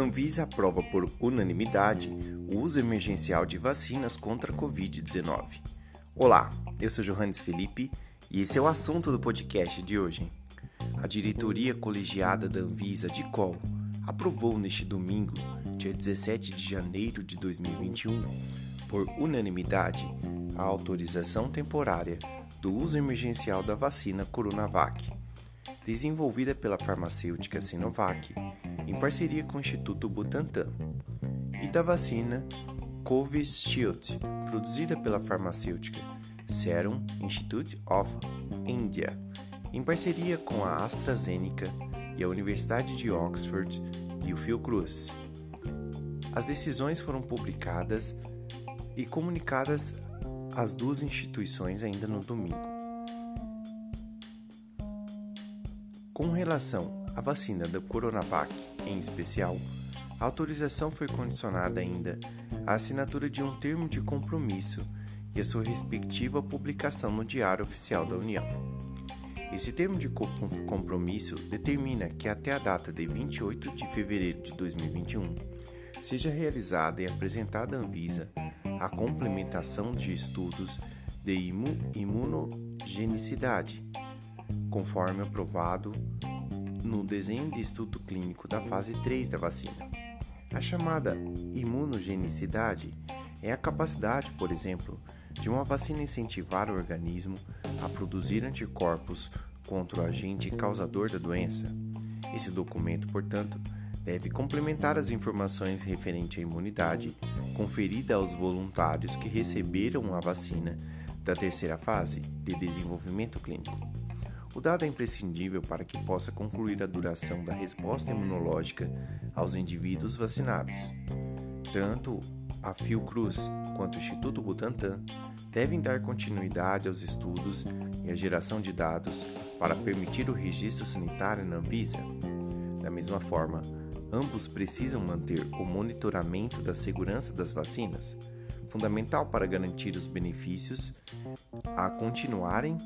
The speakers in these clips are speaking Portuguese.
Anvisa aprova por unanimidade o uso emergencial de vacinas contra a Covid-19. Olá, eu sou Johannes Felipe e esse é o assunto do podcast de hoje. A diretoria colegiada da Anvisa de COL aprovou neste domingo, dia 17 de janeiro de 2021, por unanimidade, a autorização temporária do uso emergencial da vacina Coronavac, desenvolvida pela farmacêutica Sinovac em parceria com o Instituto Butantan, e da vacina Covishield, produzida pela farmacêutica Serum Institute of India, em parceria com a AstraZeneca e a Universidade de Oxford e o Fiocruz. As decisões foram publicadas e comunicadas às duas instituições ainda no domingo. Com relação à vacina da Coronavac, em especial, a autorização foi condicionada ainda à assinatura de um termo de compromisso e a sua respectiva publicação no Diário Oficial da União. Esse termo de compromisso determina que até a data de 28 de fevereiro de 2021 seja realizada e apresentada à Anvisa a complementação de estudos de imunogenicidade, conforme aprovado no desenho de estudo clínico da fase 3 da vacina. A chamada imunogenicidade é a capacidade, por exemplo, de uma vacina incentivar o organismo a produzir anticorpos contra o agente causador da doença. Esse documento, portanto, deve complementar as informações referentes à imunidade conferida aos voluntários que receberam a vacina da terceira fase de desenvolvimento clínico. O dado é imprescindível para que possa concluir a duração da resposta imunológica aos indivíduos vacinados. Tanto a Fiocruz quanto o Instituto Butantan devem dar continuidade aos estudos e à geração de dados para permitir o registro sanitário na Anvisa. Da mesma forma, ambos precisam manter o monitoramento da segurança das vacinas, fundamental para garantir os benefícios a continuarem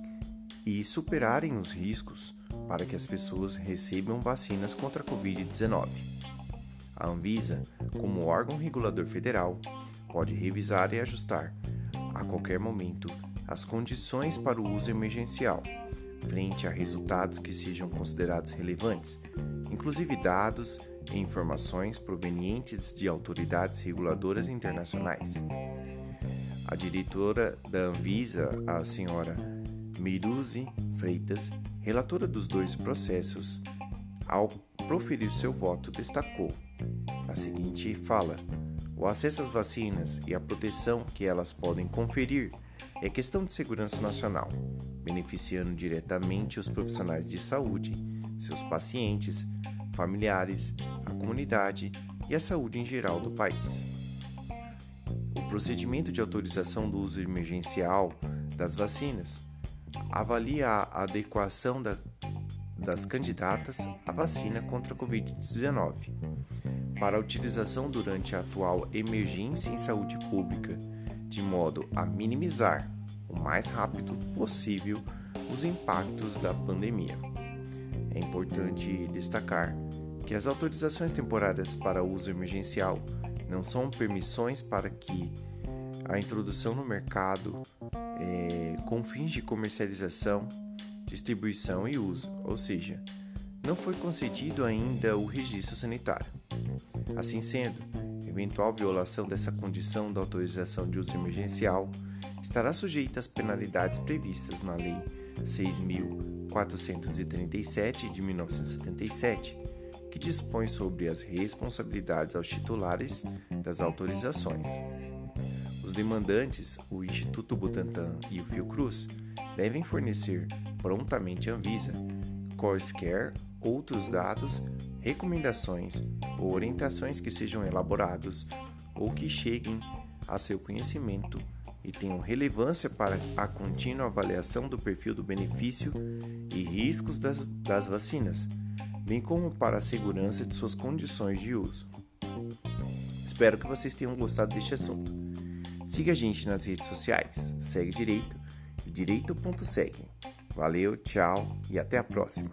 e superarem os riscos para que as pessoas recebam vacinas contra a Covid-19. A Anvisa, como órgão regulador federal, pode revisar e ajustar, a qualquer momento, as condições para o uso emergencial, frente a resultados que sejam considerados relevantes, inclusive dados e informações provenientes de autoridades reguladoras internacionais. A diretora da Anvisa, a senhora Meiruzi Freitas, relatora dos dois processos, ao proferir seu voto, destacou a seguinte fala: O acesso às vacinas e a proteção que elas podem conferir é questão de segurança nacional, beneficiando diretamente os profissionais de saúde, seus pacientes, familiares, a comunidade e a saúde em geral do país. O procedimento de autorização do uso emergencial das vacinas avalia a adequação da, das candidatas à vacina contra a Covid-19 para utilização durante a atual emergência em saúde pública, de modo a minimizar o mais rápido possível os impactos da pandemia. É importante destacar que as autorizações temporárias para uso emergencial não são permissões para que a introdução no mercado é, com fins de comercialização, distribuição e uso, ou seja, não foi concedido ainda o registro sanitário. Assim sendo, eventual violação dessa condição da autorização de uso emergencial estará sujeita às penalidades previstas na Lei 6.437 de 1977, que dispõe sobre as responsabilidades aos titulares das autorizações. Os demandantes, o Instituto Butantan e o Fiocruz, devem fornecer prontamente à Anvisa quaisquer outros dados, recomendações ou orientações que sejam elaborados ou que cheguem a seu conhecimento e tenham relevância para a contínua avaliação do perfil do benefício e riscos das, das vacinas, bem como para a segurança de suas condições de uso. Espero que vocês tenham gostado deste assunto. Siga a gente nas redes sociais, segue direito e direito.segue. Valeu, tchau e até a próxima.